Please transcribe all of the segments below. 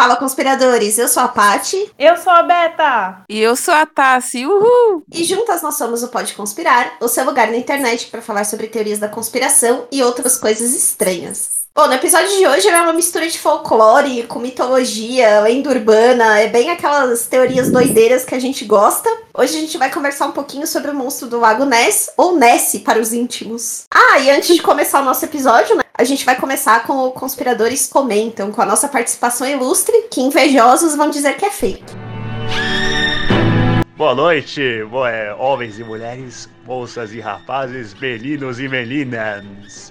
Fala, conspiradores! Eu sou a Pati. Eu sou a Beta. E eu sou a Tassi. Uhul! E juntas nós somos o Pode Conspirar, o seu lugar na internet para falar sobre teorias da conspiração e outras coisas estranhas. Bom, no episódio de hoje é uma mistura de folclore com mitologia, lenda urbana, é bem aquelas teorias doideiras que a gente gosta. Hoje a gente vai conversar um pouquinho sobre o monstro do Lago Ness, ou Ness para os íntimos. Ah, e antes de começar o nosso episódio, né, a gente vai começar com o Conspiradores Comentam, com a nossa participação ilustre, que invejosos vão dizer que é feito. Boa noite, boa, é, homens e mulheres, moças e rapazes, meninos e meninas.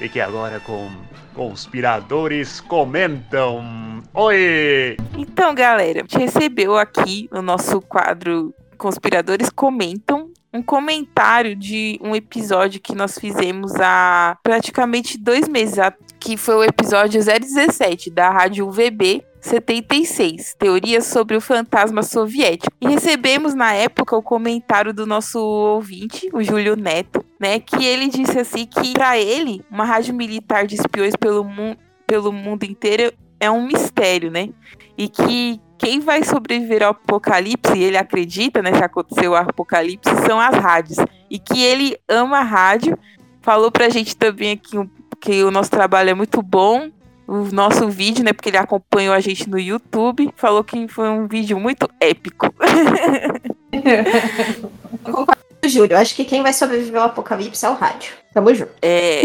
Fique agora com Conspiradores Comentam. Oi! Então, galera, a gente recebeu aqui no nosso quadro Conspiradores Comentam um comentário de um episódio que nós fizemos há praticamente dois meses, que foi o episódio 017 da Rádio UVB, 76, Teorias sobre o Fantasma Soviético. E recebemos na época o comentário do nosso ouvinte, o Júlio Neto, né, que ele disse assim que para ele, uma rádio militar de espiões pelo, mu pelo mundo inteiro é um mistério, né? E que quem vai sobreviver ao apocalipse, ele acredita, né, que aconteceu o apocalipse, são as rádios. E que ele ama a rádio. Falou pra gente também aqui que o nosso trabalho é muito bom, o nosso vídeo, né? Porque ele acompanhou a gente no YouTube. Falou que foi um vídeo muito épico. Concordo, Júlio. Acho que quem vai sobreviver ao apocalipse é o rádio. Tamo junto. É,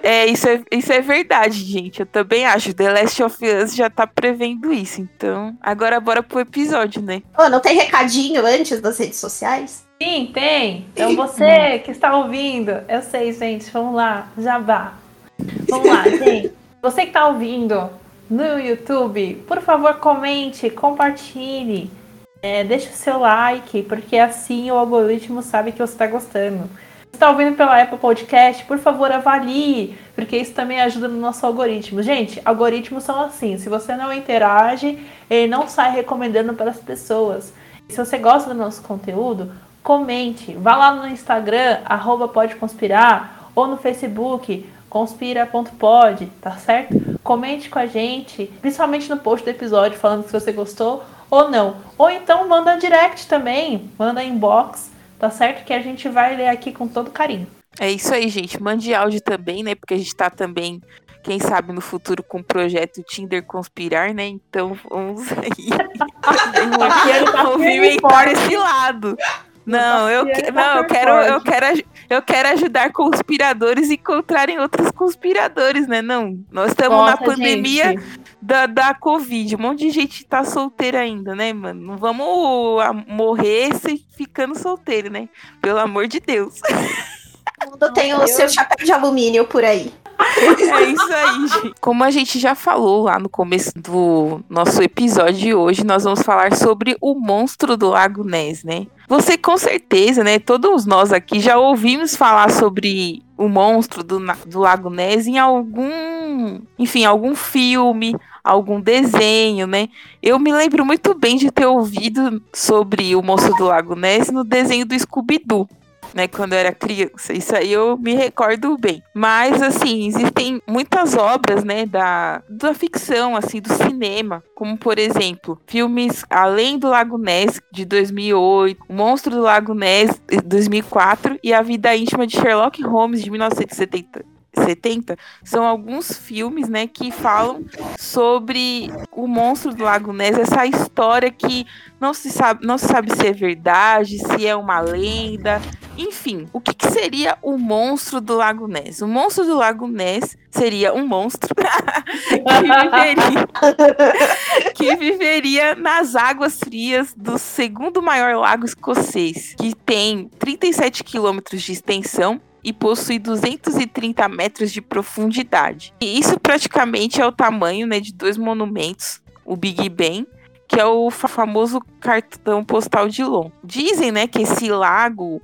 é, isso é, isso é verdade, gente. Eu também acho. The Last of Us já tá prevendo isso. Então, agora bora pro episódio, né? Ô, oh, não tem recadinho antes das redes sociais? Sim, tem. Então você que está ouvindo, eu sei, gente. Vamos lá, jabá. Vamos lá, gente. Você que está ouvindo no YouTube, por favor, comente, compartilhe, é, deixe o seu like, porque assim o algoritmo sabe que você está gostando. Se está ouvindo pela Apple Podcast, por favor, avalie, porque isso também ajuda no nosso algoritmo. Gente, algoritmos são assim: se você não interage, ele não sai recomendando para as pessoas. E se você gosta do nosso conteúdo, comente. Vá lá no Instagram, arroba pode conspirar, ou no Facebook, conspira.pod, tá certo? Comente com a gente, principalmente no post do episódio, falando se você gostou ou não. Ou então manda direct também, manda inbox, tá certo? Que a gente vai ler aqui com todo carinho. É isso aí, gente. Mande áudio também, né? Porque a gente tá também, quem sabe no futuro, com o projeto Tinder Conspirar, né? Então vamos aí. movimentar esse lado. Não, eu, que, não, eu quero, eu quero, eu quero ajudar conspiradores a encontrarem outros conspiradores, né? Não, nós estamos na pandemia da, da Covid. Um monte de gente tá solteira ainda, né, mano? Não vamos morrer se ficando solteiro, né? Pelo amor de Deus. O mundo tem o seu chapéu de alumínio por aí. É isso aí, gente. Como a gente já falou lá no começo do nosso episódio de hoje, nós vamos falar sobre o monstro do Lago Ness, né? Você com certeza, né? Todos nós aqui já ouvimos falar sobre o monstro do, do Lago Ness em algum, enfim, algum filme, algum desenho, né? Eu me lembro muito bem de ter ouvido sobre o monstro do Lago Ness no desenho do Scooby-Doo né, quando eu era criança. Isso aí eu me recordo bem. Mas assim, existem muitas obras, né, da, da ficção, assim, do cinema, como por exemplo, filmes Além do Lago Ness de 2008, O Monstro do Lago Ness de 2004 e A Vida Íntima de Sherlock Holmes de 1970. 70 são alguns filmes, né, que falam sobre o monstro do Lago Ness, essa história que não se sabe, não se sabe se é verdade, se é uma lenda, enfim, o que, que seria o monstro do Lago Ness? O monstro do Lago Ness seria um monstro que, viveria, que viveria nas águas frias do segundo maior lago escocês, que tem 37 quilômetros de extensão e possui 230 metros de profundidade. E isso praticamente é o tamanho né, de dois monumentos, o Big Ben, que é o famoso cartão postal de Lon. Dizem né, que esse lago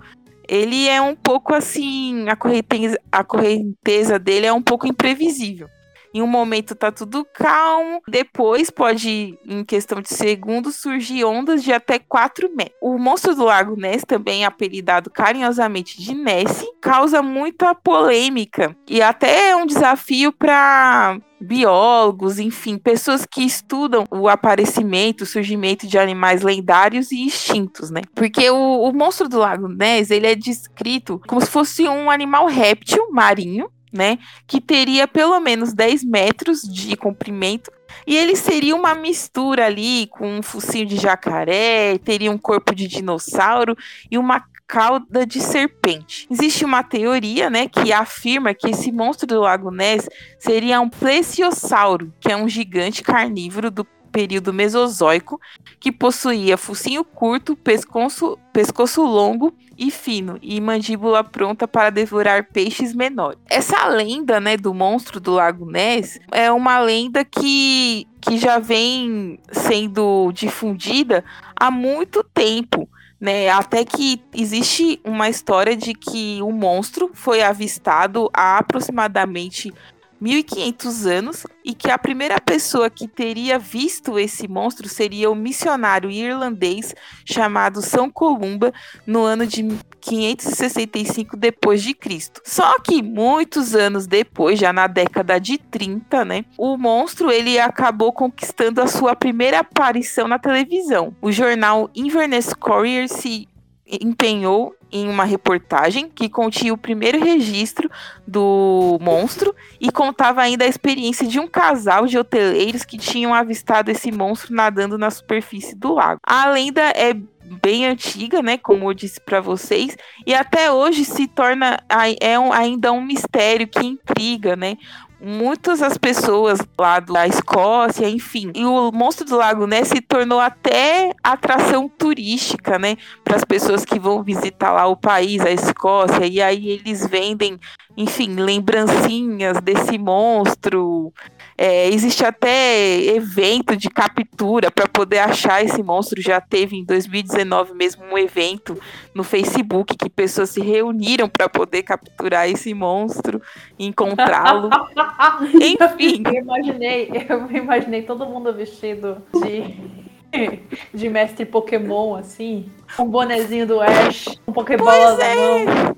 ele é um pouco assim, a correnteza, a correnteza dele é um pouco imprevisível. Em um momento tá tudo calmo, depois pode, em questão de segundos, surgir ondas de até 4 metros. O monstro do Lago Ness, também apelidado carinhosamente de Nessie, causa muita polêmica e até é um desafio para biólogos, enfim, pessoas que estudam o aparecimento, o surgimento de animais lendários e extintos, né? Porque o, o monstro do Lago Ness, ele é descrito como se fosse um animal réptil marinho, né? Que teria pelo menos 10 metros de comprimento. E ele seria uma mistura ali com um focinho de jacaré, teria um corpo de dinossauro e uma cauda de serpente. Existe uma teoria, né, que afirma que esse monstro do Lago Ness seria um plesiosauro, que é um gigante carnívoro do período Mesozoico, que possuía focinho curto, pescoço, pescoço longo e fino, e mandíbula pronta para devorar peixes menores. Essa lenda, né, do monstro do Lago Ness é uma lenda que, que já vem sendo difundida há muito tempo né? Até que existe uma história de que o monstro foi avistado há aproximadamente 1500 anos e que a primeira pessoa que teria visto esse monstro seria o missionário irlandês chamado São Columba no ano de 565 depois de Cristo. Só que muitos anos depois, já na década de 30, né, o monstro ele acabou conquistando a sua primeira aparição na televisão. O jornal Inverness Courier se empenhou em uma reportagem que continha o primeiro registro do monstro e contava ainda a experiência de um casal de hoteleiros que tinham avistado esse monstro nadando na superfície do lago. A lenda é bem antiga, né, como eu disse para vocês, e até hoje se torna é um, ainda um mistério que intriga, né? muitas as pessoas lá da Escócia, enfim. E o Monstro do Lago Ness se tornou até atração turística, né? Para as pessoas que vão visitar lá o país, a Escócia. E aí eles vendem, enfim, lembrancinhas desse monstro. É, existe até evento de captura para poder achar esse monstro. Já teve em 2019 mesmo um evento no Facebook que pessoas se reuniram para poder capturar esse monstro, encontrá-lo. Enfim. Eu imaginei, eu imaginei todo mundo vestido de de mestre Pokémon, assim, um bonezinho do Ash, um Pokébola na é. mão.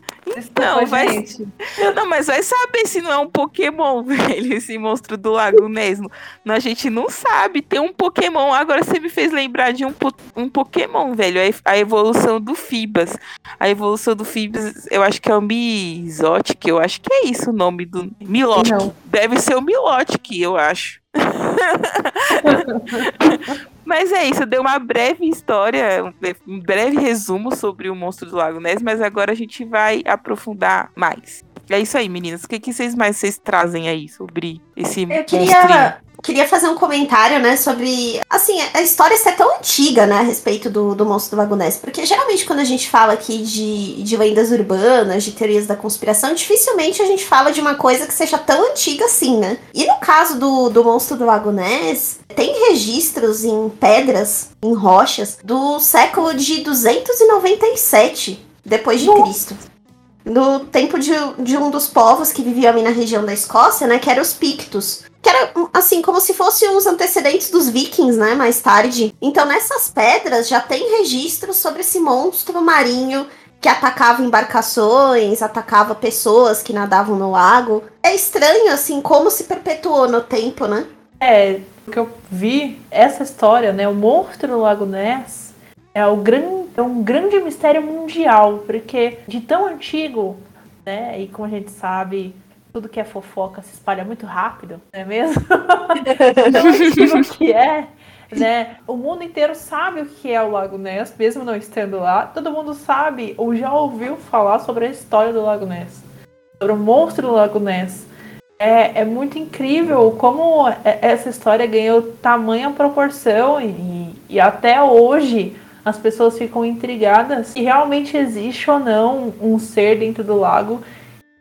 Não, vai... não, mas vai saber se não é um Pokémon, velho, esse monstro do lago mesmo. A gente não sabe. Tem um Pokémon. Agora você me fez lembrar de um, um Pokémon, velho. A evolução do Fibas. A evolução do Fibas, eu acho que é o Mizotic. Eu acho que é isso o nome do. Milotic. Deve ser o Milotic, eu acho. Mas é isso, deu uma breve história, um breve resumo sobre o monstro do Lago Ness, mas agora a gente vai aprofundar mais. É isso aí, meninas. O que, que vocês mais vocês trazem aí sobre esse Eu queria, queria fazer um comentário, né, sobre, assim, a história ser tão antiga, né, a respeito do, do monstro do Lago Ness, porque geralmente quando a gente fala aqui de, de lendas urbanas, de teorias da conspiração, dificilmente a gente fala de uma coisa que seja tão antiga assim, né? E no caso do, do monstro do Lago Ness, tem registros em pedras, em rochas, do século de 297 depois de Cristo no tempo de, de, um dos povos que viviam ali na região da Escócia, né? Que era os Pictos. Que era, assim, como se fossem os antecedentes dos vikings, né? Mais tarde. Então, nessas pedras já tem registros sobre esse monstro marinho que atacava embarcações, atacava pessoas que nadavam no lago. É estranho, assim, como se perpetuou no tempo, né? É, o que eu vi, essa história, né? O monstro do Lago Ness é, o gran, é um grande mistério mundial, porque de tão antigo, né? E como a gente sabe, tudo que é fofoca se espalha muito rápido, não é mesmo? tão antigo que é, né? O mundo inteiro sabe o que é o Lago Ness, mesmo não estando lá. Todo mundo sabe ou já ouviu falar sobre a história do Lago Ness, sobre o monstro do Lago Ness. É, é muito incrível como essa história ganhou tamanha proporção e, e até hoje as pessoas ficam intrigadas se realmente existe ou não um ser dentro do lago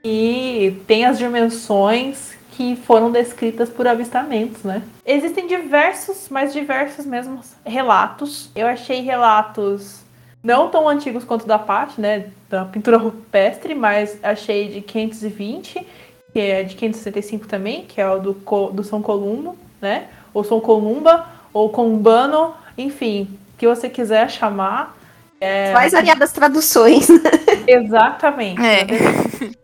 e tem as dimensões que foram descritas por avistamentos, né? Existem diversos, mais diversos mesmo relatos. Eu achei relatos não tão antigos quanto da parte, né, da pintura rupestre, mas achei de 520 que é de 565 também, que é o do, do São Columbo, né? Ou São Columba, ou Combano, enfim, que você quiser chamar. É... Mais variadas traduções. Exatamente. É.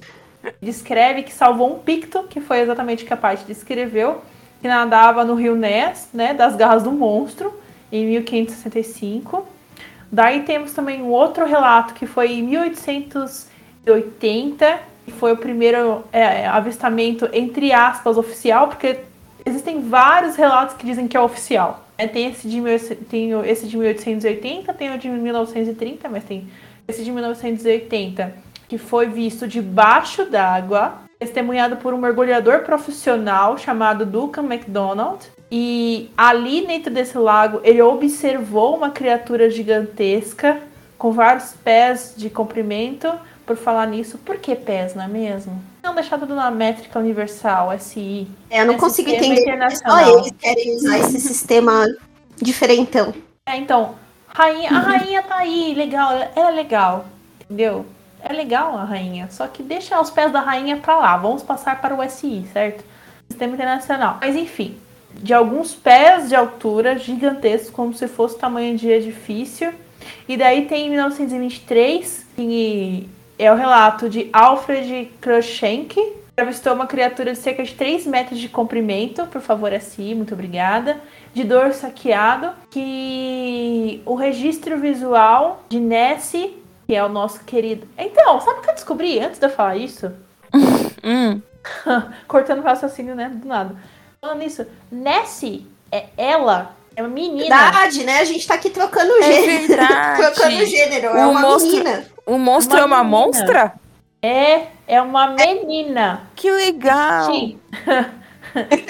Descreve que salvou um picto, que foi exatamente o que a parte descreveu, que nadava no rio Ness, né, das garras do monstro, em 1565. Daí temos também um outro relato que foi em 1880 foi o primeiro é, avistamento, entre aspas, oficial, porque existem vários relatos que dizem que é oficial. É, tem, esse de, tem esse de 1880, tem o de 1930, mas tem esse de 1980, que foi visto debaixo d'água, testemunhado por um mergulhador profissional chamado Duncan MacDonald. E ali dentro desse lago, ele observou uma criatura gigantesca com vários pés de comprimento, por falar nisso, por que PES, não é mesmo? Não deixar tudo na métrica universal, SI. É, eu não consigo entender. Só eles querem usar esse sistema diferentão. É, então, rainha, a rainha tá aí, legal, ela é legal, entendeu? É legal a rainha, só que deixa os pés da rainha pra lá, vamos passar para o SI, certo? Sistema internacional. Mas enfim, de alguns pés de altura gigantescos, como se fosse tamanho de edifício. E daí tem em 1923, que é o relato de Alfred Crushenk, que avistou uma criatura de cerca de 3 metros de comprimento, por favor, assim, muito obrigada, de dor saqueado, que o registro visual de Nessie, que é o nosso querido... Então, sabe o que eu descobri antes de eu falar isso? hum. Cortando o raciocínio, né, do nada. Falando nisso, Nessie é ela é uma menina. Verdade, né? A gente tá aqui trocando é gênero. Verdade. trocando gênero. É uma monstro, menina. O monstro uma é uma menina. monstra? É, é uma menina. Que legal. She.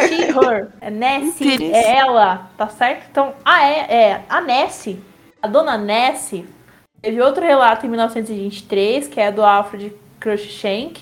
She, her. É Nessie, é ela, tá certo? Então, ah, é, é a Nessie, a dona Nessie, teve outro relato em 1923, que é do Alfred Cruikshank,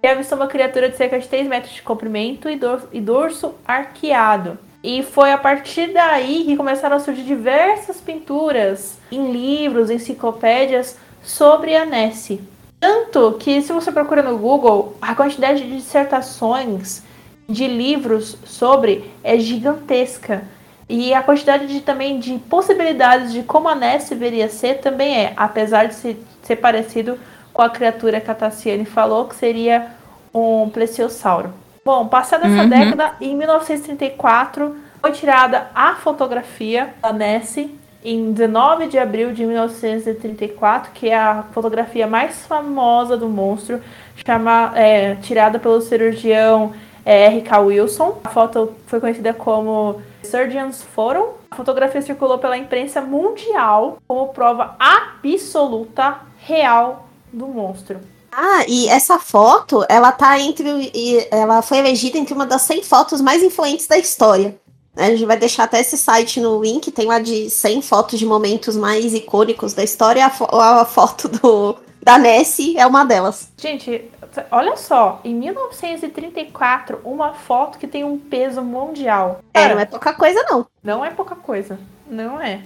que avistou uma criatura de cerca de 3 metros de comprimento e dorso, e dorso arqueado. E foi a partir daí que começaram a surgir diversas pinturas em livros, enciclopédias sobre a Nessie. Tanto que, se você procura no Google, a quantidade de dissertações de livros sobre é gigantesca. E a quantidade de, também de possibilidades de como a Nessie deveria ser também é, apesar de ser, ser parecido com a criatura que a Tassiane falou, que seria um plesiosauro. Bom, passada essa uhum. década, em 1934, foi tirada a fotografia da Nessie em 19 de abril de 1934, que é a fotografia mais famosa do monstro, chama, é, tirada pelo cirurgião é, R.K. Wilson. A foto foi conhecida como Surgeon's Photo. A fotografia circulou pela imprensa mundial como prova absoluta real do monstro. Ah, e essa foto, ela tá entre. Ela foi elegida entre uma das 100 fotos mais influentes da história. A gente vai deixar até esse site no link, tem lá de 100 fotos de momentos mais icônicos da história. A, fo a foto do, da Nessie é uma delas. Gente, olha só, em 1934, uma foto que tem um peso mundial. É, não é pouca coisa, não. Não é pouca coisa. Não é.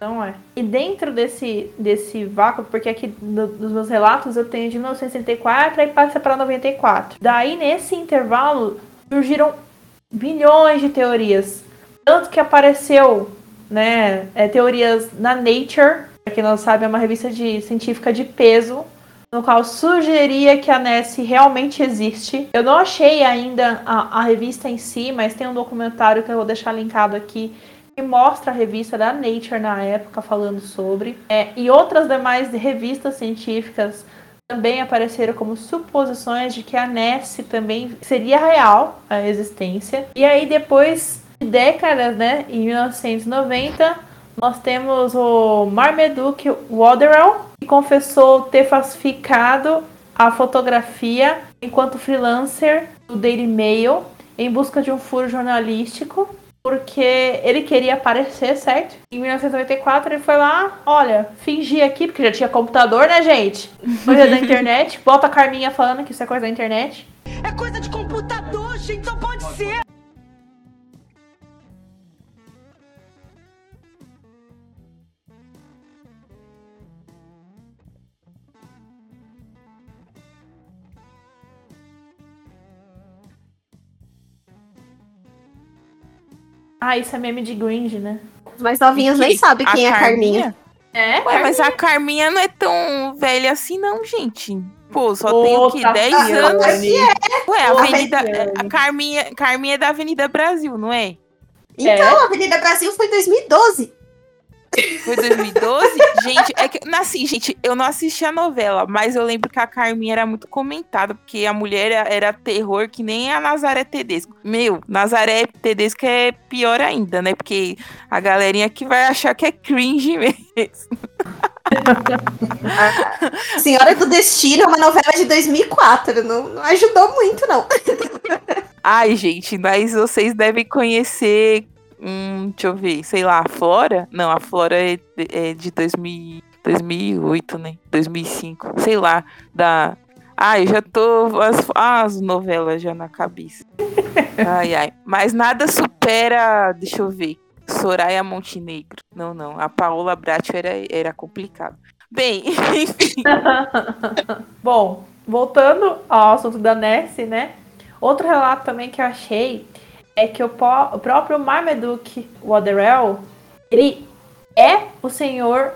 Não é. E dentro desse, desse vácuo, porque aqui no, nos meus relatos eu tenho de 1964 e passa para 94. Daí nesse intervalo surgiram bilhões de teorias. Tanto que apareceu, né, é, teorias na Nature, para quem não sabe, é uma revista de, científica de peso, no qual sugeria que a Nessie realmente existe. Eu não achei ainda a, a revista em si, mas tem um documentário que eu vou deixar linkado aqui que mostra a revista da Nature na época falando sobre, é, e outras demais revistas científicas também apareceram como suposições de que a Nessie também seria real a existência. E aí depois de décadas, né, em 1990, nós temos o Marmaduke Waterell, que confessou ter falsificado a fotografia enquanto freelancer do Daily Mail em busca de um furo jornalístico porque ele queria aparecer, certo? Em 1994 ele foi lá, olha, fingi aqui, porque já tinha computador, né, gente? Coisa da internet. Bota a Carminha falando que isso é coisa da internet. É coisa de computador, gente, só pode ser. Ah, isso é meme de Gringe, né? Os mais novinhos nem sabem quem é a Carminha. É? Ué, mas a Carminha não é tão velha assim, não, gente. Pô, só tem o quê? Ô, 10 Tatiana. anos? Ué, a Avenida. Tatiana. A Carminha, Carminha é da Avenida Brasil, não é? Então, a Avenida Brasil foi em 2012. Foi 2012? gente, é que. Assim, gente, eu não assisti a novela, mas eu lembro que a Carminha era muito comentada, porque a mulher era, era terror que nem a Nazaré Tedesco. Meu, Nazaré Tedesco é pior ainda, né? Porque a galerinha que vai achar que é cringe mesmo. Senhora do Destino é uma novela de 2004. Não, não ajudou muito, não. Ai, gente, mas vocês devem conhecer. Hum, deixa eu ver, sei lá, a Flora? Não, a Flora é, de- é de 2000, 2008, né? 2005, sei lá, da. Ai, já tô. As, as novelas já na cabeça. Ai, ai. Mas nada supera. Deixa eu ver. Soraya Montenegro. Não, não. A Paola Bracho era, era complicado. Bem, enfim. Bom, voltando ao assunto da Nessie, né? Outro relato também que eu achei é que o, o próprio Marmaduke Waterell, ele é o senhor,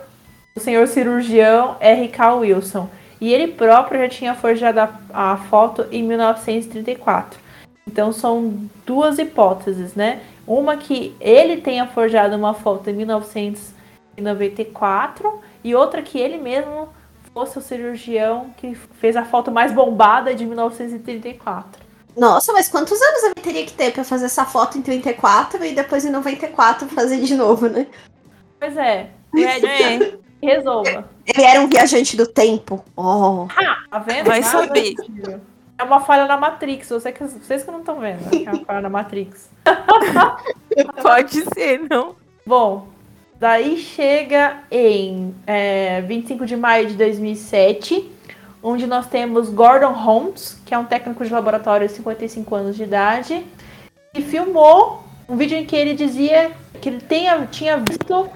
o senhor cirurgião R.K. Wilson. E ele próprio já tinha forjado a, a foto em 1934. Então são duas hipóteses, né? Uma que ele tenha forjado uma foto em 1994 e outra que ele mesmo fosse o cirurgião que fez a foto mais bombada de 1934. Nossa, mas quantos anos ele teria que ter pra fazer essa foto em 34 e depois em 94 fazer de novo, né? Pois é, É. resolva. Ele era um viajante do tempo. Oh. Tá vendo? Vai Nada saber. É uma falha na Matrix, você que, vocês que não estão vendo. né? É uma falha na Matrix. Pode ser, não? Bom, daí chega em é, 25 de maio de 2007, onde nós temos Gordon Holmes, que é um técnico de laboratório de 55 anos de idade, e filmou um vídeo em que ele dizia que ele tenha, tinha visto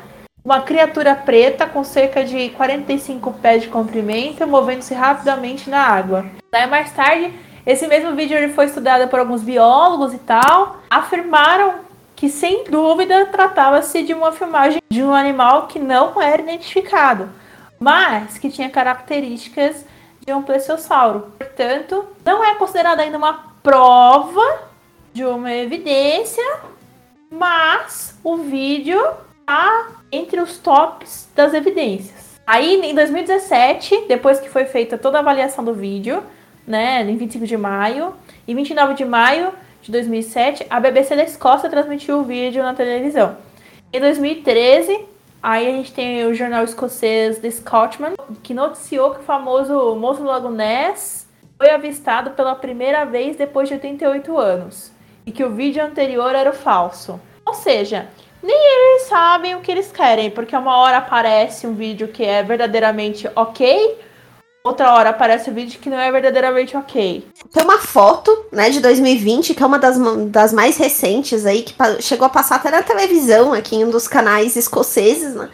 uma criatura preta com cerca de 45 pés de comprimento movendo-se rapidamente na água. Daí mais tarde, esse mesmo vídeo ele foi estudado por alguns biólogos e tal, afirmaram que sem dúvida tratava-se de uma filmagem de um animal que não era identificado, mas que tinha características de um plesiosauro. Portanto, não é considerada ainda uma prova de uma evidência, mas o vídeo está entre os tops das evidências. Aí, em 2017, depois que foi feita toda a avaliação do vídeo, né, em 25 de maio, e 29 de maio de 2007, a BBC da Escócia transmitiu o vídeo na televisão. Em 2013, aí a gente tem o jornal escocês The Scotsman, que noticiou que o famoso moço do Lago Ness foi avistado pela primeira vez depois de 88 anos, e que o vídeo anterior era o falso. Ou seja, nem eles sabem o que eles querem, porque uma hora aparece um vídeo que é verdadeiramente ok, outra hora aparece um vídeo que não é verdadeiramente ok. Tem uma foto, né, de 2020, que é uma das, das mais recentes aí, que chegou a passar até na televisão aqui em um dos canais escoceses, né?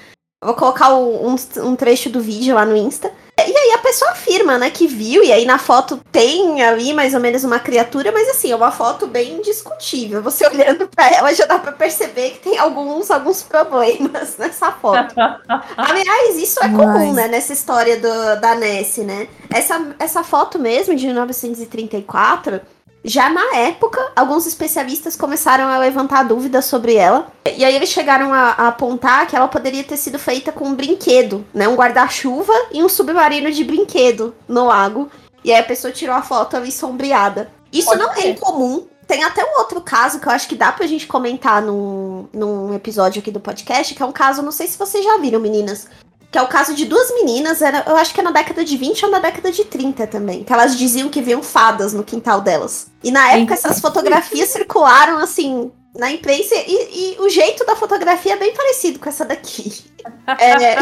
Vou colocar o- um, um trecho do vídeo lá no Insta. E aí a pessoa afirma, né, que viu, e aí na foto tem ali mais ou menos uma criatura, mas assim, é uma foto bem discutível. Você olhando pra ela já dá pra perceber que tem alguns, alguns problemas nessa foto. Aliás, isso é comum, Mas- né, nessa história do, da Nessie, né? Essa, essa foto mesmo, de 1934, já na época, alguns especialistas começaram a levantar dúvidas sobre ela. E aí eles chegaram a, a apontar que ela poderia ter sido feita com um brinquedo, né? Um guarda-chuva e um submarino de brinquedo no lago. E aí a pessoa tirou a foto ali sombreada. Isso Pode não é ser. incomum. Tem até um outro caso que eu acho que dá pra gente comentar num, num episódio aqui do podcast, que é um caso, não sei se vocês já viram, meninas, que é o caso de duas meninas, era, eu acho que é na década de 20 ou na década de 30 também, que elas diziam que viam fadas no quintal delas. E na época essas fotografias circularam assim na imprensa e, e o jeito da fotografia é bem parecido com essa daqui. É,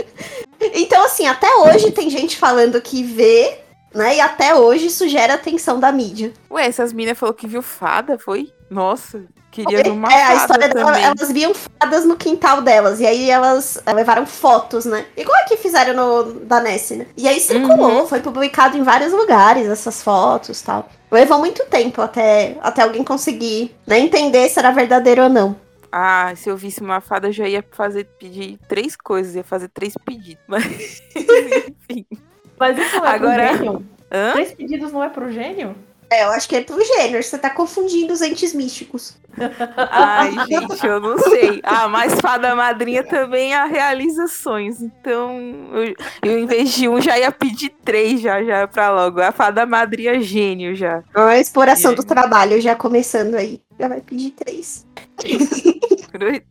então, assim, até hoje tem gente falando que vê, né? E até hoje isso gera atenção da mídia. Ué, essas minas falou que viu fada, foi? Nossa, queria ver uma é, a história dela, também. elas viam fadas no quintal delas. E aí elas eh, levaram fotos, né? Igual que fizeram no da Nessie, né? E aí circulou, foi publicado em vários lugares essas fotos tal. Levou muito tempo até, até alguém conseguir né, entender se era verdadeiro ou não. Ah, se eu visse uma fada, eu já ia fazer pedir três coisas, ia fazer três pedidos. Mas, enfim. Mas isso não é Agora- pro gênio? Hã? Três pedidos não é pro gênio? É, eu acho que é pro gênero, você tá confundindo os entes místicos. Ai, gente, eu não sei. Ah, mas fada madrinha também a realiza sonhos. Então, eu, eu, em vez de um, já ia pedir três já, já pra logo. A fada madrinha gênio já. A exploração do Gênio. trabalho já começando aí. Já vai pedir três.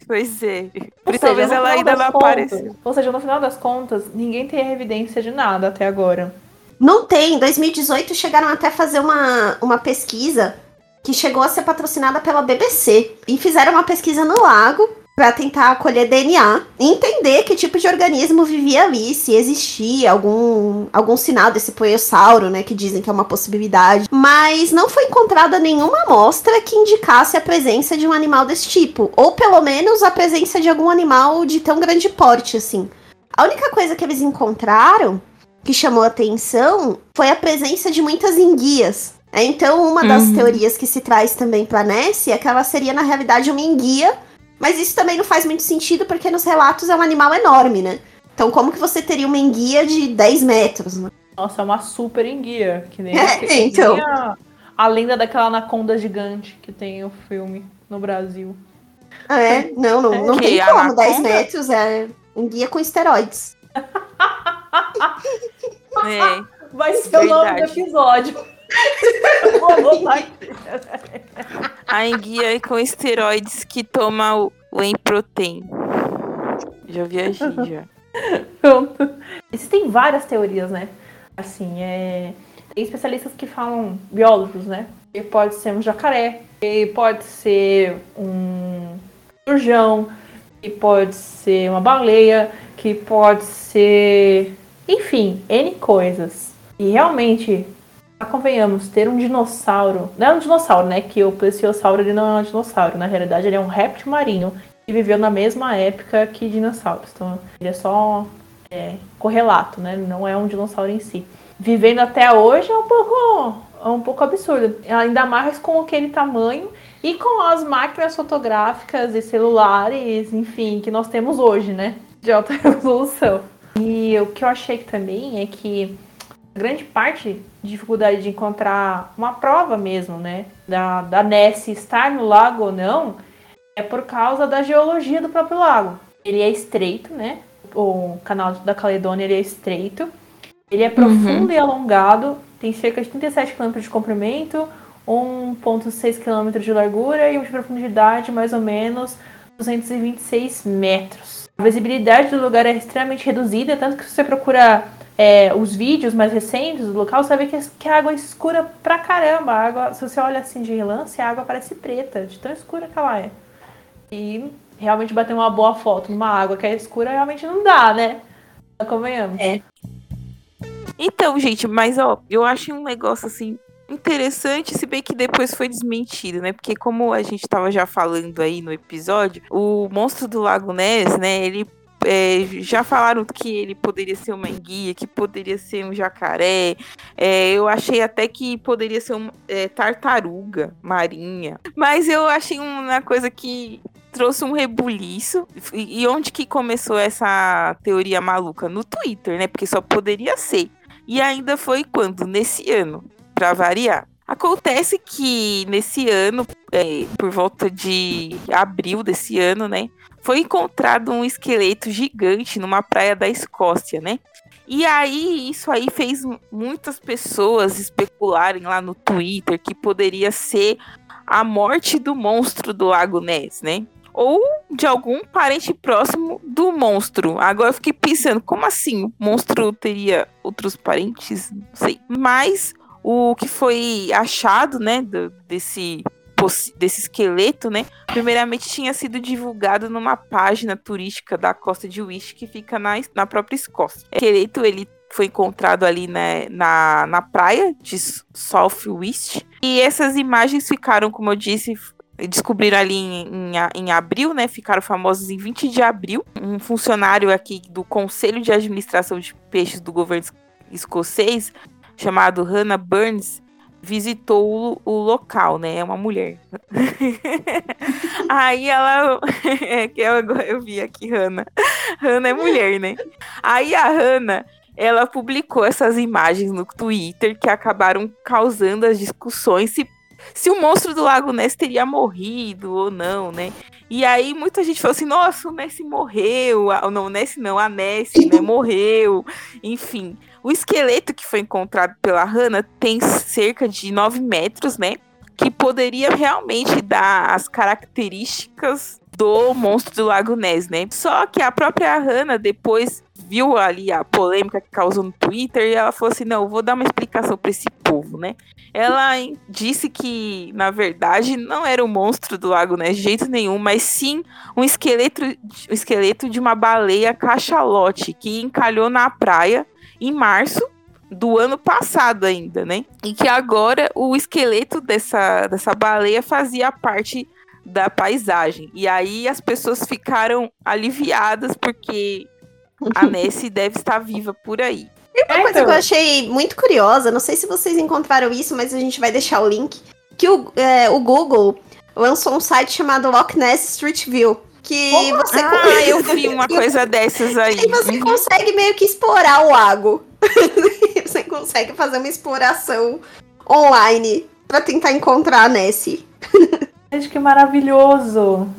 Pois é. E talvez seja, no ela ainda não apareceu. Ou seja, no final das contas, ninguém tem evidência de nada até agora. Não tem. Em 2018 chegaram até a fazer uma, uma pesquisa que chegou a ser patrocinada pela BBC. E fizeram uma pesquisa no lago para tentar colher DNA e entender que tipo de organismo vivia ali, se existia algum, algum sinal desse poiossauro, né, que dizem que é uma possibilidade. Mas não foi encontrada nenhuma amostra que indicasse a presença de um animal desse tipo, ou pelo menos a presença de algum animal de tão grande porte assim. A única coisa que eles encontraram que chamou atenção foi a presença de muitas enguias. É, então, uma das Uhum. teorias que se traz também para Nessie é que ela seria, na realidade, uma enguia, mas isso também não faz muito sentido porque nos relatos é um animal enorme, né? Então, como que você teria uma enguia de 10 metros? Né? Nossa, é uma super enguia. Que nem, É, que nem então. a, a lenda daquela anaconda gigante que tem o filme no Brasil. Ah, É, não, não, não Que tem anaconda? como. 10 metros é enguia com esteroides. É. Vai ser o nome do Verdade. episódio. A enguia com esteroides que toma o whey protein. Já viajei, já. Pronto. Existem várias teorias, né? Assim, é... tem especialistas que falam, biólogos, né? Que pode ser um jacaré, que pode ser um surjão, que pode ser uma baleia, que pode ser. Enfim, N coisas. E realmente, convenhamos, ter um dinossauro. Não é um dinossauro, né? Que o plesiosauro ele não é um dinossauro. Na realidade, ele é um réptil marinho que viveu na mesma época que dinossauros. Então, ele é só é, correlato, né? Não é um dinossauro em si. Vivendo até hoje é um pouco, é um pouco absurdo. Ainda mais com aquele tamanho e com as máquinas fotográficas e celulares, enfim, que nós temos hoje, né? De alta resolução. E o que eu achei também é que grande parte de dificuldade de encontrar uma prova mesmo, né? Da, da Nessie estar no lago ou não, é por causa da geologia do próprio lago. Ele é estreito, né? O canal da Caledônia ele é estreito. Ele é profundo e alongado, tem cerca de 37 km de comprimento, 1,6 km de largura e de profundidade mais ou menos 226 metros. A visibilidade do lugar é extremamente reduzida, tanto que se você procura é, os vídeos mais recentes do local, você ver que, que a água é escura pra caramba. A água, se você olha assim de relance, a água parece preta, de tão escura que ela é. E realmente bater uma boa foto numa água que é escura realmente não dá, né? Convenhamos. É. Então, gente, mas ó, eu acho um negócio assim interessante, se bem que depois foi desmentido, né? Porque como a gente tava já falando aí no episódio, o monstro do Lago Ness, né? Ele é, já falaram que ele poderia ser uma enguia, que poderia ser um jacaré. É, eu achei até que poderia ser uma é, tartaruga marinha. Mas eu achei uma coisa que trouxe um rebuliço. E, e onde que começou essa teoria maluca? No Twitter, né? Porque só poderia ser. E ainda foi quando? Nesse ano, para variar. Acontece que nesse ano, é, por volta de abril desse ano, né? Foi encontrado um esqueleto gigante numa praia da Escócia, né? E aí, isso aí fez muitas pessoas especularem lá no Twitter que poderia ser a morte do monstro do Lago Ness, né? Ou de algum parente próximo do monstro. Agora eu fiquei pensando, como assim? O monstro teria outros parentes? Não sei. Mas o que foi achado, né, do, desse desse esqueleto, né? Primeiramente tinha sido divulgado numa página turística da costa de Wish que fica na, na própria Escócia. O esqueleto ele foi encontrado ali né, na, na praia de South West e essas imagens ficaram, como eu disse, descobriram ali em, em, em, abril, né? Ficaram famosos em 20 de abril. Um funcionário aqui do Conselho de Administração de Peixes do governo escocês, chamado Hannah Burns, visitou o, local, né? É uma mulher. Aí ela. É que eu, eu vi aqui, Hannah. Hannah é mulher, né? Aí a Hannah ela publicou essas imagens no Twitter que acabaram causando as discussões se, se o monstro do Lago Ness teria morrido ou não, né? E aí muita gente falou assim, nossa, o Ness morreu, não, o Ness não, a Ness, né, morreu, enfim. O esqueleto que foi encontrado pela Hannah tem cerca de 9 metros, né? Que poderia realmente dar as características do monstro do Lago Ness, né? Só que a própria Hannah depois viu ali a polêmica que causou no Twitter e ela falou assim: não, vou dar uma explicação para esse povo, né? Ela disse que, na verdade, não era o monstro do lago Ness de jeito nenhum, mas sim um esqueleto, um esqueleto de uma baleia cachalote que encalhou na praia em março do ano passado ainda, né? E que agora o esqueleto dessa, dessa baleia fazia parte da paisagem. E aí as pessoas ficaram aliviadas porque a Nessie deve estar viva por aí. E uma é, coisa então. que eu achei muito curiosa, não sei se vocês encontraram isso, mas a gente vai deixar o link, que o, é, o Google lançou um site chamado Loch Ness Street View. Que Como? você. Ah, eu vi uma coisa dessas aí. E você uhum. consegue meio que explorar o lago. você consegue fazer uma exploração online para tentar encontrar a Nessie. Gente, que maravilhoso!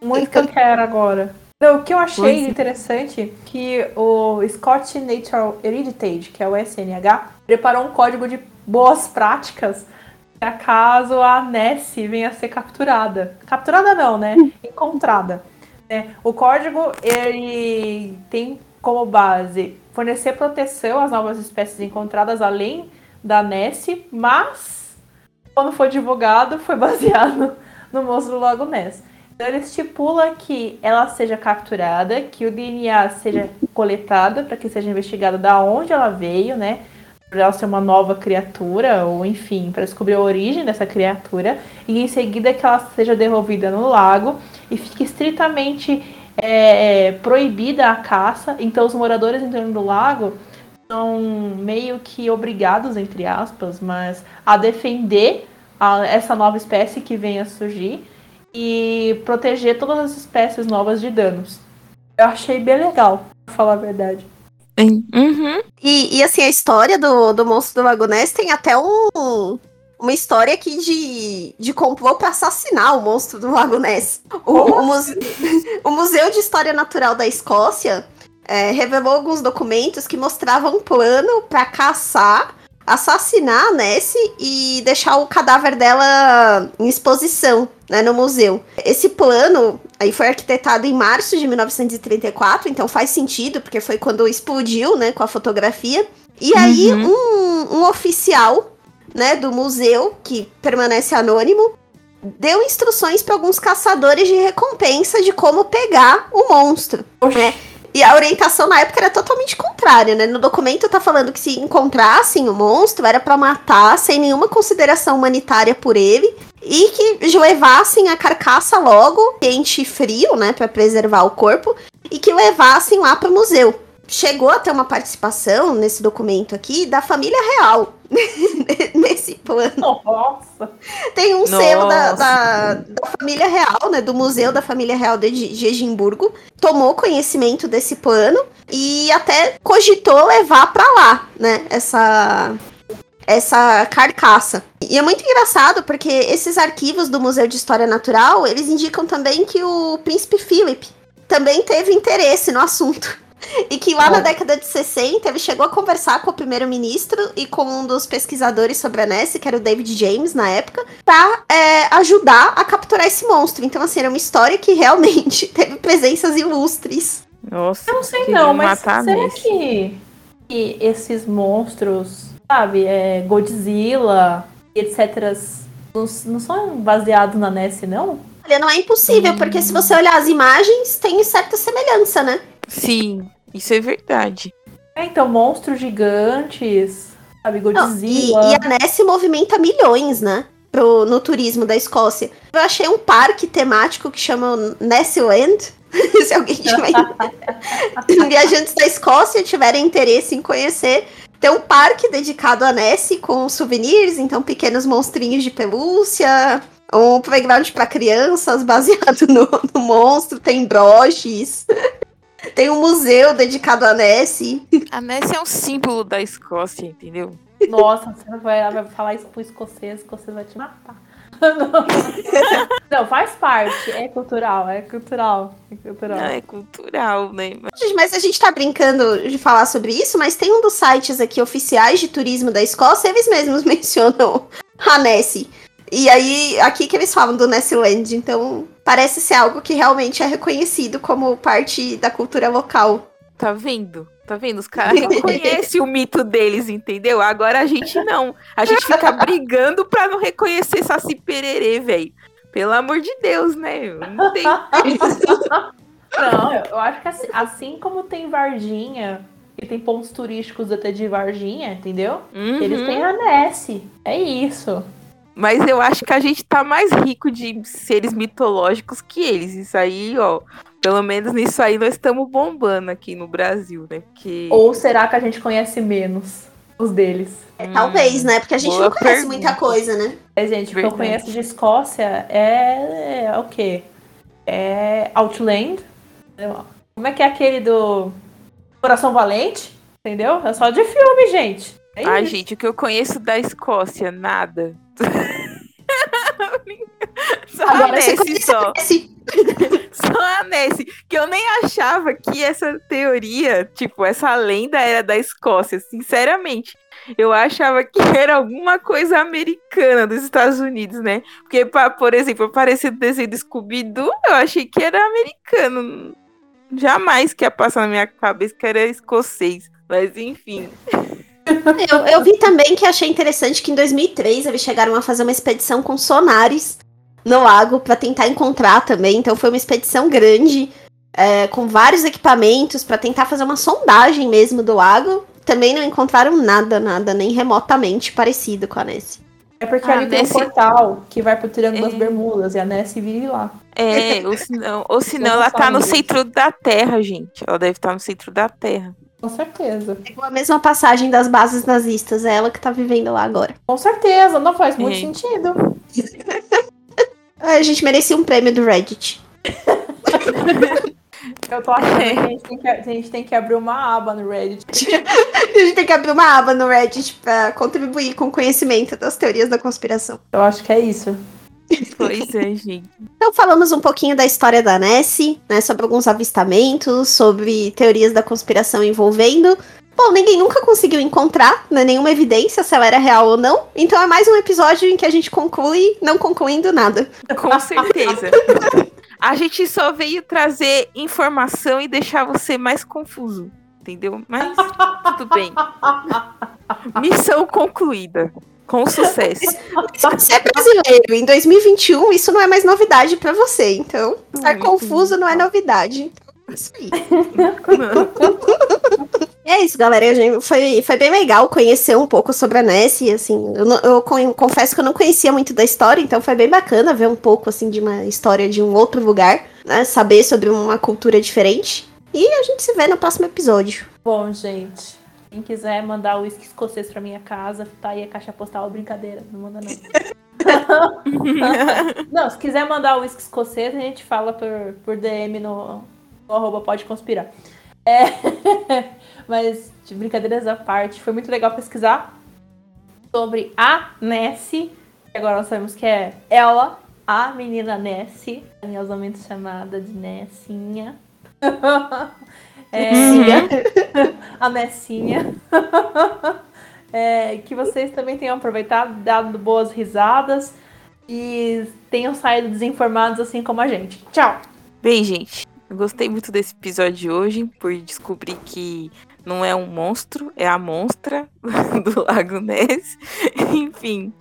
Muito que eu quero agora. Não, o que eu achei pois. É. interessante que o Scott Natural Heritage, que é o SNH, preparou um código de boas práticas para caso a Nessie venha a ser capturada. Capturada não, né? Encontrada. É, o código ele tem como base fornecer proteção às novas espécies encontradas além da Nessie, mas quando foi divulgado foi baseado no monstro do Lago Ness. Então ele estipula que ela seja capturada, que o DNA seja coletado para que seja investigado da onde ela veio, né? Para ela ser uma nova criatura, ou enfim, para descobrir a origem dessa criatura, e em seguida que ela seja devolvida no lago e fique estritamente é, proibida a caça. Então os moradores em torno do lago são meio que obrigados, entre aspas, mas a defender a, essa nova espécie que venha a surgir e proteger todas as espécies novas de danos. Eu achei bem legal, pra falar a verdade. Uhum. E, e, assim, a história do, do monstro do Lago Ness tem até um, uma história aqui de, de complô para assassinar o monstro do Lago Ness. O, o, muse... o, Museu de História Natural da Escócia é, revelou alguns documentos que mostravam um plano para caçar assassinar a Nessie e deixar o cadáver dela em exposição né, no museu. Esse plano aí foi arquitetado em março de 1934, então faz sentido, porque foi quando explodiu né, com a fotografia. E aí uhum. um, um oficial né, do museu, que permanece anônimo, deu instruções para alguns caçadores de recompensa de como pegar o monstro. Né? E a orientação na época era totalmente contrária, né? No documento tá falando que se encontrassem o monstro era para matar sem nenhuma consideração humanitária por ele e que levassem a carcaça logo, quente e frio, né, para preservar o corpo, e que levassem lá para o museu chegou a ter uma participação nesse documento aqui da família real nesse plano. Nossa! Tem um Nossa. selo da, da, da, família real, né? Do Museu da Família Real de Egimburgo. Tomou conhecimento desse plano e até cogitou levar para lá, né? Essa, essa carcaça. E é muito engraçado porque esses arquivos do Museu de História Natural, eles indicam também que o príncipe Philip também teve interesse no assunto. E que lá na década de 60 ele chegou a conversar com o primeiro-ministro e com um dos pesquisadores sobre a Nessie, que era o David James na época, pra é, ajudar a capturar esse monstro. Então, assim, era uma história que realmente teve presenças ilustres. Nossa, eu não sei não, mas será que, que esses monstros, sabe, é, Godzilla, etc., não, não são baseados na Nessie, não? Olha, não é impossível, hum. porque se você olhar as imagens, tem certa semelhança, né? Sim, isso é verdade. É, então, monstros gigantes, sabe, Godzilla. Não, e, e, a Nessie movimenta milhões, né? pro, no turismo da Escócia. Eu achei um parque temático que chama Nessland. Se alguém tiver viajantes da Escócia tiverem interesse em conhecer, tem um parque dedicado a Nessie com souvenirs, então pequenos monstrinhos de pelúcia, um playground para crianças baseado no, no, monstro, tem broches. Tem um museu dedicado a Nessie. A Nessie é um símbolo da Escócia, entendeu? Nossa, você vai, vai falar isso pro escocês, o escocês vai te matar. Não. não, faz parte. É cultural, é cultural. É cultural. Não, é cultural, né? Gente, mas a gente tá brincando de falar sobre isso, mas tem um dos sites aqui oficiais de turismo da Escócia, eles mesmos mencionam a Nessie. E aí, aqui que eles falam do Nessland, então parece ser algo que realmente é reconhecido como parte da cultura local. Tá vendo? Tá vendo? Os caras reconhecem o mito deles, entendeu? Agora a gente não. A gente fica brigando pra não reconhecer Saci Pererê, velho. Pelo amor de Deus, né? Não tem. não, eu acho que assim, assim, como tem Varginha, e tem pontos turísticos até de Varginha, entendeu? Uhum. Eles têm a Nessie. É isso. Mas eu acho que a gente tá mais rico de seres mitológicos que eles. Isso aí, ó. Pelo menos nisso aí nós estamos bombando aqui no Brasil, né? Porque... Ou será que a gente conhece menos os deles? É, talvez, né? Porque a gente não conhece pergunta. muita coisa, né? É, gente, o que eu conheço de Escócia é, é o quê? É Outland. Como é que é aquele do Coração Valente? Entendeu? É só de filme, gente. É Ai, gente, o que eu conheço da Escócia, nada. só Agora a Nessie, só. só a Nessie. Que eu nem achava que essa teoria, tipo, essa lenda era da Escócia, sinceramente. Eu achava que era alguma coisa americana dos Estados Unidos, né? Porque, por exemplo, apareceu o desenho do Scooby-Doo, eu achei que era americano. Jamais que ia passar na minha cabeça que era escocês. Mas, enfim. Eu, eu, vi também que achei interessante que em 2003 eles chegaram a fazer uma expedição com sonares no lago para tentar encontrar também. Então foi uma expedição grande, é, com vários equipamentos para tentar fazer uma sondagem mesmo do lago. Também não encontraram nada, nada, nem remotamente parecido com a Nessie. É porque ah, ali tem um portal que vai pro Triângulo é. das Bermudas e a Nessie vive lá. É, ou senão, ou senão ela tá no centro da Terra, gente. Ela deve estar tá no centro da Terra. Com certeza. Pegou a mesma passagem das bases nazistas, é ela que tá vivendo lá agora. Com certeza, não faz muito é. sentido. a gente merecia um prêmio do Reddit. Eu tô achando que a gente, tem que a gente tem que abrir uma aba no Reddit. a gente tem que abrir uma aba no Reddit pra contribuir com o conhecimento das teorias da conspiração. Eu acho que é isso. Pois é, gente. Então falamos um pouquinho da história da Nessie, né? Sobre alguns avistamentos, sobre teorias da conspiração envolvendo. Bom, ninguém nunca conseguiu encontrar né, nenhuma evidência se ela era real ou não. Então é mais um episódio em que a gente conclui não concluindo nada. Com certeza. a gente só veio trazer informação e deixar você mais confuso. Entendeu? Mas tudo bem. Missão concluída. Com sucesso. Se você é brasileiro em 2021, isso não é mais novidade para você. Então, estar Muito confuso não é novidade. É isso aí. é isso, galera. Foi, foi bem legal conhecer um pouco sobre a Nessie. Assim, eu, eu, confesso que eu não conhecia muito da história, então foi bem bacana ver um pouco assim de uma história de um outro lugar, né? Saber sobre uma cultura diferente. E a gente se vê no próximo episódio. Bom, gente. Quem quiser mandar o uísque escocês pra minha casa, tá aí a caixa postal, brincadeira, não manda não. não, se quiser mandar o uísque escocês, a gente fala por, por DM no, no arroba pode conspirar. É, mas, de brincadeiras à parte, foi muito legal pesquisar sobre a Nessie, que agora nós sabemos que é ela, a menina Nessie, carinhosamente chamada de Nessinha. É, a Messinha. É, que vocês também tenham aproveitado, dado boas risadas e tenham saído desinformados assim como a gente. Tchau! Bem, gente, eu gostei muito desse episódio de hoje por descobrir que não é um monstro, é a monstra do Lago Ness. Enfim.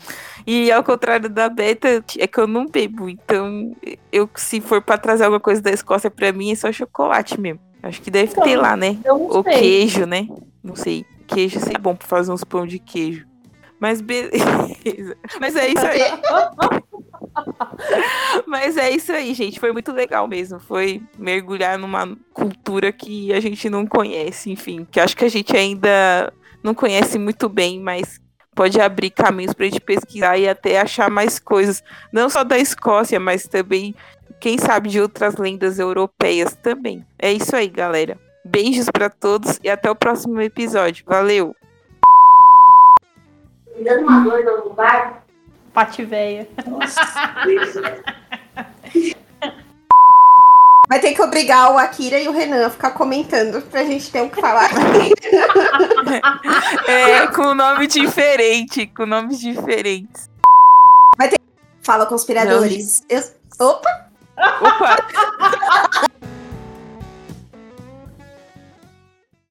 E ao contrário da Beta, é que eu não bebo. Então, eu se for para trazer alguma coisa da Escócia para mim, é só chocolate mesmo. Acho que deve então, ter lá, né? O queijo, né? Não sei. Queijo seria bom pra fazer uns pão de queijo. Mas beleza. Mas é isso aí. Mas é isso aí, gente. Foi muito legal mesmo. Foi mergulhar numa cultura que a gente não conhece, enfim. Que acho que a gente ainda não conhece muito bem, mas pode abrir caminhos para a gente pesquisar e até achar mais coisas. Não só da Escócia, mas também, quem sabe, de outras lendas europeias também. É isso aí, galera. Beijos para todos e até o próximo episódio. Valeu! Me dando uma dor no bar. Pate véia. Vai ter que obrigar o Akira e o Renan a ficar comentando pra gente ter o que falar. É, com nome diferente, com nomes diferentes. Fala, conspiradores. Eu... Opa! Opa!